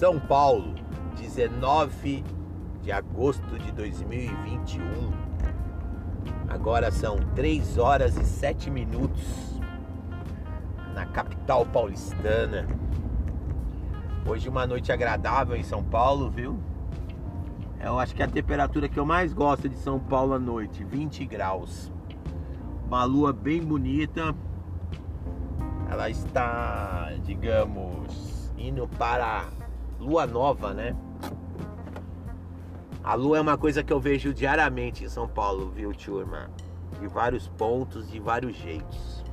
São Paulo, 19 de agosto de 2021. Agora são 3 horas e 7 minutos na capital paulistana. Hoje uma noite agradável em São Paulo, viu? Eu acho que é a temperatura que eu mais gosto de São Paulo à noite, 20 graus. Uma lua bem bonita. Ela está, digamos, indo para lua nova, né? A lua é uma coisa que eu vejo diariamente em São Paulo, viu, turma? De vários pontos, de vários jeitos.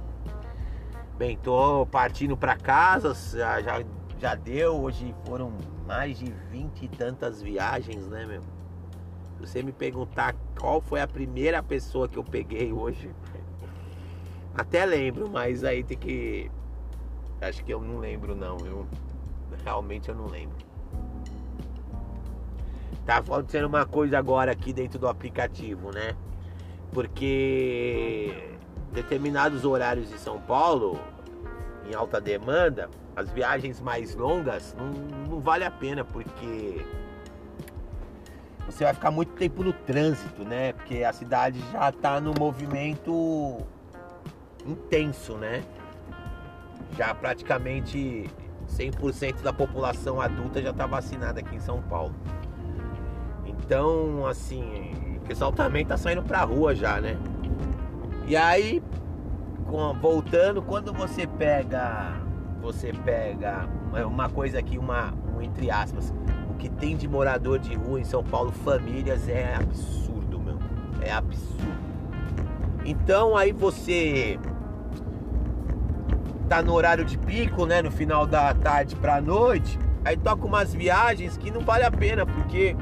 Bem, tô partindo para casa, já, já, já deu. Hoje foram mais de vinte e tantas viagens, né, meu? Se você me perguntar qual foi a primeira pessoa que eu peguei hoje, até lembro, mas aí tem que. Acho que eu não lembro, não, viu? Realmente eu não lembro. Tá acontecendo uma coisa agora aqui dentro do aplicativo, né? Porque determinados horários de São Paulo, em alta demanda, as viagens mais longas não, não vale a pena, porque você vai ficar muito tempo no trânsito, né? Porque a cidade já está no movimento intenso, né? Já praticamente 100% da população adulta já está vacinada aqui em São Paulo. Então, assim, o pessoal também tá saindo pra rua já, né? E aí, voltando, quando você pega, você pega uma coisa aqui, uma, um, entre aspas, o que tem de morador de rua em São Paulo, famílias, é absurdo, meu. É absurdo. Então aí você tá no horário de pico, né? No final da tarde pra noite, aí toca umas viagens que não vale a pena, porque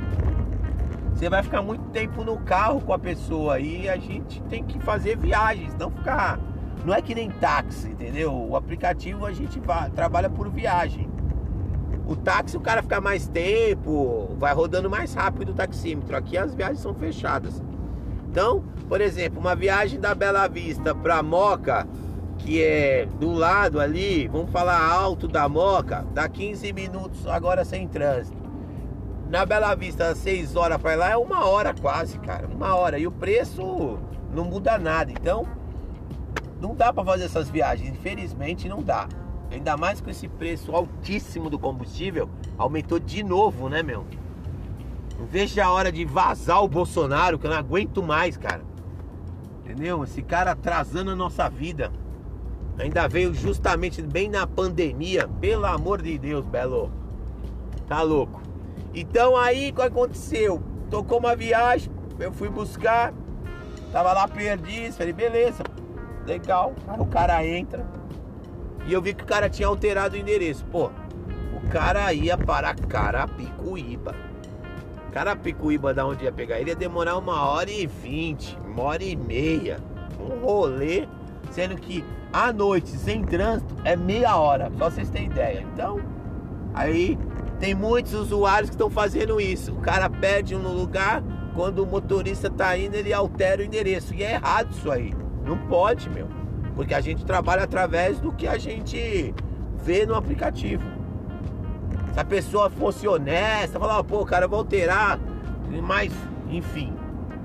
você vai ficar muito tempo no carro com a pessoa e a gente tem que fazer viagens, não ficar. Não é que nem táxi, entendeu? O aplicativo a gente vai, trabalha por viagem. O táxi o cara fica mais tempo, vai rodando mais rápido o taxímetro. Aqui as viagens são fechadas. Então, por exemplo, uma viagem da Bela Vista para Moca, que é do lado ali, vamos falar alto da Moca, dá 15 minutos agora sem trânsito. Na Bela Vista, 6 horas para lá é uma hora quase, cara. Uma hora. E o preço não muda nada. Então, não dá para fazer essas viagens. Infelizmente, não dá. Ainda mais com esse preço altíssimo do combustível, aumentou de novo, né, meu? Não a hora de vazar o Bolsonaro, que eu não aguento mais, cara. Entendeu? Esse cara atrasando a nossa vida. Ainda veio justamente bem na pandemia. Pelo amor de Deus, Belo. Tá louco. Então aí o que aconteceu? Tocou uma viagem, eu fui buscar, tava lá perdido, falei, beleza, legal. Aí o cara entra e eu vi que o cara tinha alterado o endereço. Pô, o cara ia para Carapicuíba. Carapicuíba, da onde ia pegar ele, ia demorar uma hora e vinte, uma hora e meia. Um rolê, sendo que à noite, sem trânsito, é meia hora, só vocês terem ideia. Então, aí tem muitos usuários que estão fazendo isso. O cara pede um lugar, quando o motorista está indo, ele altera o endereço. E é errado isso aí. Não pode, meu. Porque a gente trabalha através do que a gente vê no aplicativo. Se a pessoa fosse honesta, falar, pô, cara, eu vou alterar, mas, enfim.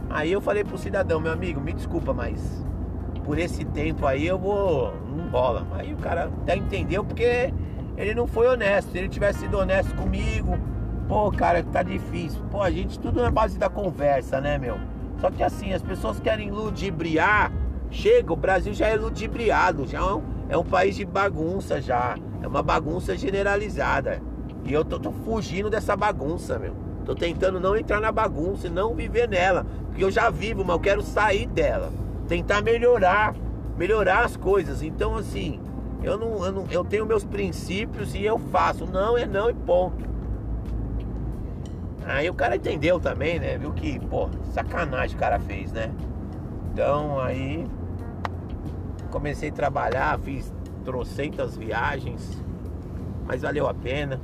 Aí eu falei pro cidadão, meu amigo, me desculpa, mas por esse tempo aí eu vou. Não rola. Aí o cara até entendeu porque ele não foi honesto. Se ele tivesse sido honesto comigo, pô, cara, tá difícil. Pô, a gente tudo na base da conversa, né, meu? Só que assim, as pessoas querem ludibriar. Chega, o Brasil já é ludibriado, já é um, é um país de bagunça já. É uma bagunça generalizada. E eu tô, tô fugindo dessa bagunça, meu. Tô tentando não entrar na bagunça e não viver nela. Porque eu já vivo, mas eu quero sair dela. Tentar melhorar. Melhorar as coisas. Então, assim, eu não, eu não, eu tenho meus princípios e eu faço. Não é não e ponto. Aí o cara entendeu também, né? Viu que, pô, sacanagem o cara fez, né? Então aí comecei a trabalhar, fiz trocentas viagens, mas valeu a pena.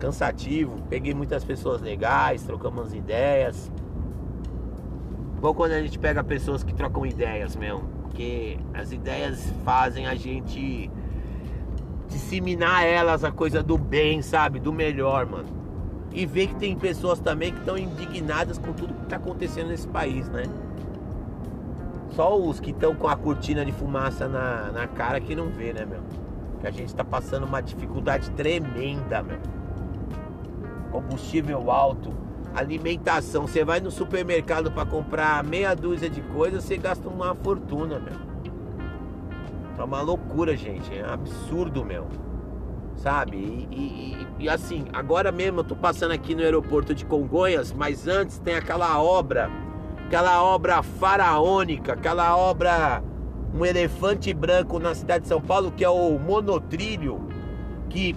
Cansativo, peguei muitas pessoas legais, trocamos ideias. Bom quando a gente pega pessoas que trocam ideias mesmo porque as ideias fazem a gente disseminar elas a coisa do bem, sabe? Do melhor, mano. E ver que tem pessoas também que estão indignadas com tudo que tá acontecendo nesse país, né? Só os que estão com a cortina de fumaça na, na cara que não vê, né, meu? Que a gente tá passando uma dificuldade tremenda, meu. Combustível alto, alimentação. Você vai no supermercado para comprar meia dúzia de coisas, você gasta uma fortuna, meu. É uma loucura, gente. É um absurdo, meu. Sabe? E, e, e, assim, agora mesmo eu tô passando aqui no aeroporto de Congonhas, mas antes tem aquela obra, aquela obra faraônica, aquela obra um elefante branco na cidade de São Paulo, que é o monotrilho, que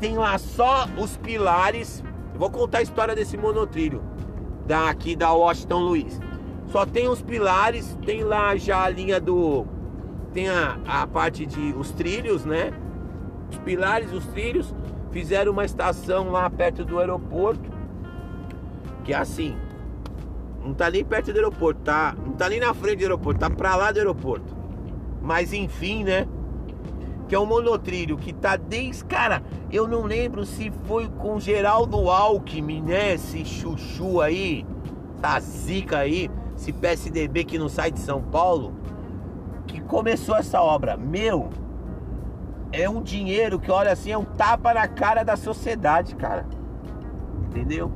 tem lá só os pilares. Eu vou contar a história desse monotrilho daqui da Washington Luiz. Só tem os pilares, tem lá já a linha do tem a, a parte de os trilhos, né? Os pilares, os trilhos. Fizeram uma estação lá perto do aeroporto. Que é assim. Não tá nem perto do aeroporto, tá? Não tá nem na frente do aeroporto, tá pra lá do aeroporto. Mas enfim, né? Que é um monotrilho que tá desde. Cara, eu não lembro se foi com Geraldo Alckmin, né? Esse chuchu aí, essa zica aí, esse PSDB que não sai de São Paulo que começou essa obra. Meu, é um dinheiro que, olha assim, é um tapa na cara da sociedade, cara. Entendeu?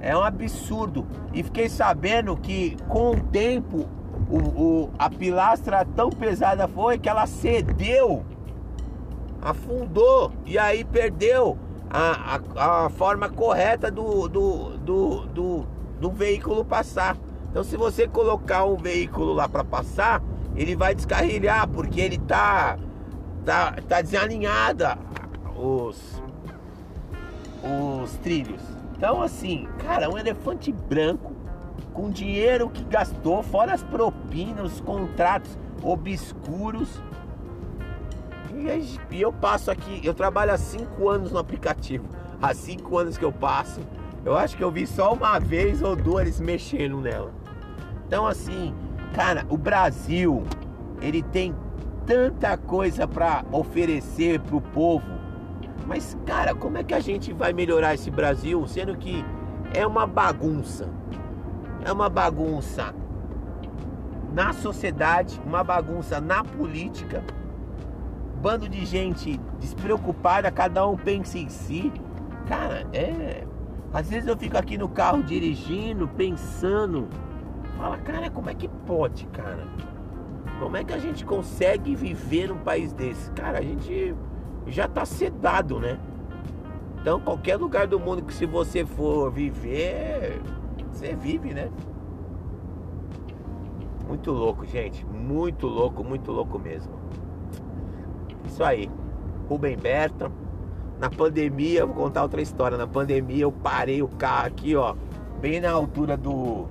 É um absurdo. E fiquei sabendo que com o tempo o, o, a pilastra tão pesada foi que ela cedeu, afundou e aí perdeu a, a, a forma correta do, do, do, do, do veículo passar. Então, se você colocar um veículo lá para passar, ele vai descarrilhar porque ele tá tá, tá desalinhada os os trilhos. Então assim, cara, um elefante branco com dinheiro que gastou, fora as propinas, os contratos obscuros. E eu passo aqui, eu trabalho há cinco anos no aplicativo. Há cinco anos que eu passo. Eu acho que eu vi só uma vez ou duas mexendo nela. Então assim, Cara, o Brasil, ele tem tanta coisa para oferecer pro povo. Mas, cara, como é que a gente vai melhorar esse Brasil, sendo que é uma bagunça? É uma bagunça na sociedade, uma bagunça na política. Bando de gente despreocupada, cada um pensa em si. Cara, é. Às vezes eu fico aqui no carro dirigindo, pensando Fala, cara, como é que pode, cara? Como é que a gente consegue viver num país desse? Cara, a gente já tá sedado, né? Então, qualquer lugar do mundo que se você for viver, você vive, né? Muito louco, gente. Muito louco, muito louco mesmo. Isso aí. Rubem Berta. Na pandemia, vou contar outra história. Na pandemia eu parei o carro aqui, ó. Bem na altura do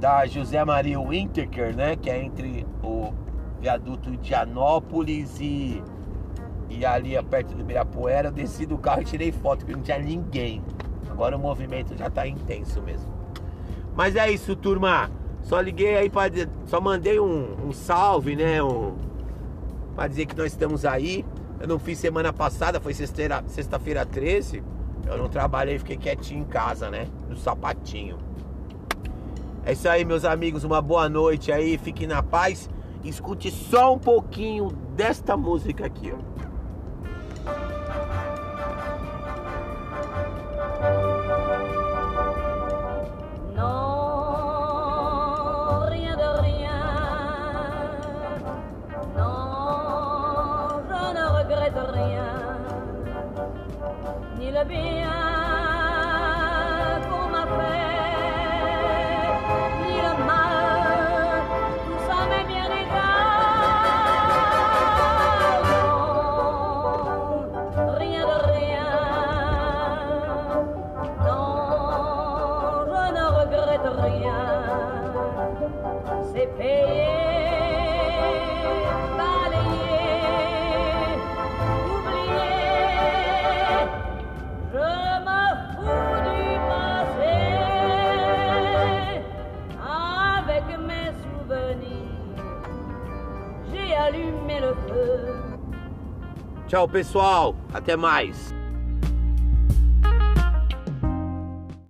da José Maria Winterker, né? Que é entre o viaduto Indianópolis e, e ali perto do Ibirapuera. Eu desci do carro e tirei foto, porque não tinha ninguém. Agora o movimento já tá intenso mesmo. Mas é isso, turma. Só liguei aí para Só mandei um, um salve, né? Um, para dizer que nós estamos aí. Eu não fiz semana passada, foi sexta-feira sexta 13. Eu não trabalhei, fiquei quietinho em casa, né? No sapatinho. É isso aí, meus amigos. Uma boa noite aí. Fiquem na paz. Escute só um pouquinho desta música aqui, ó. Tchau, pessoal. Até mais.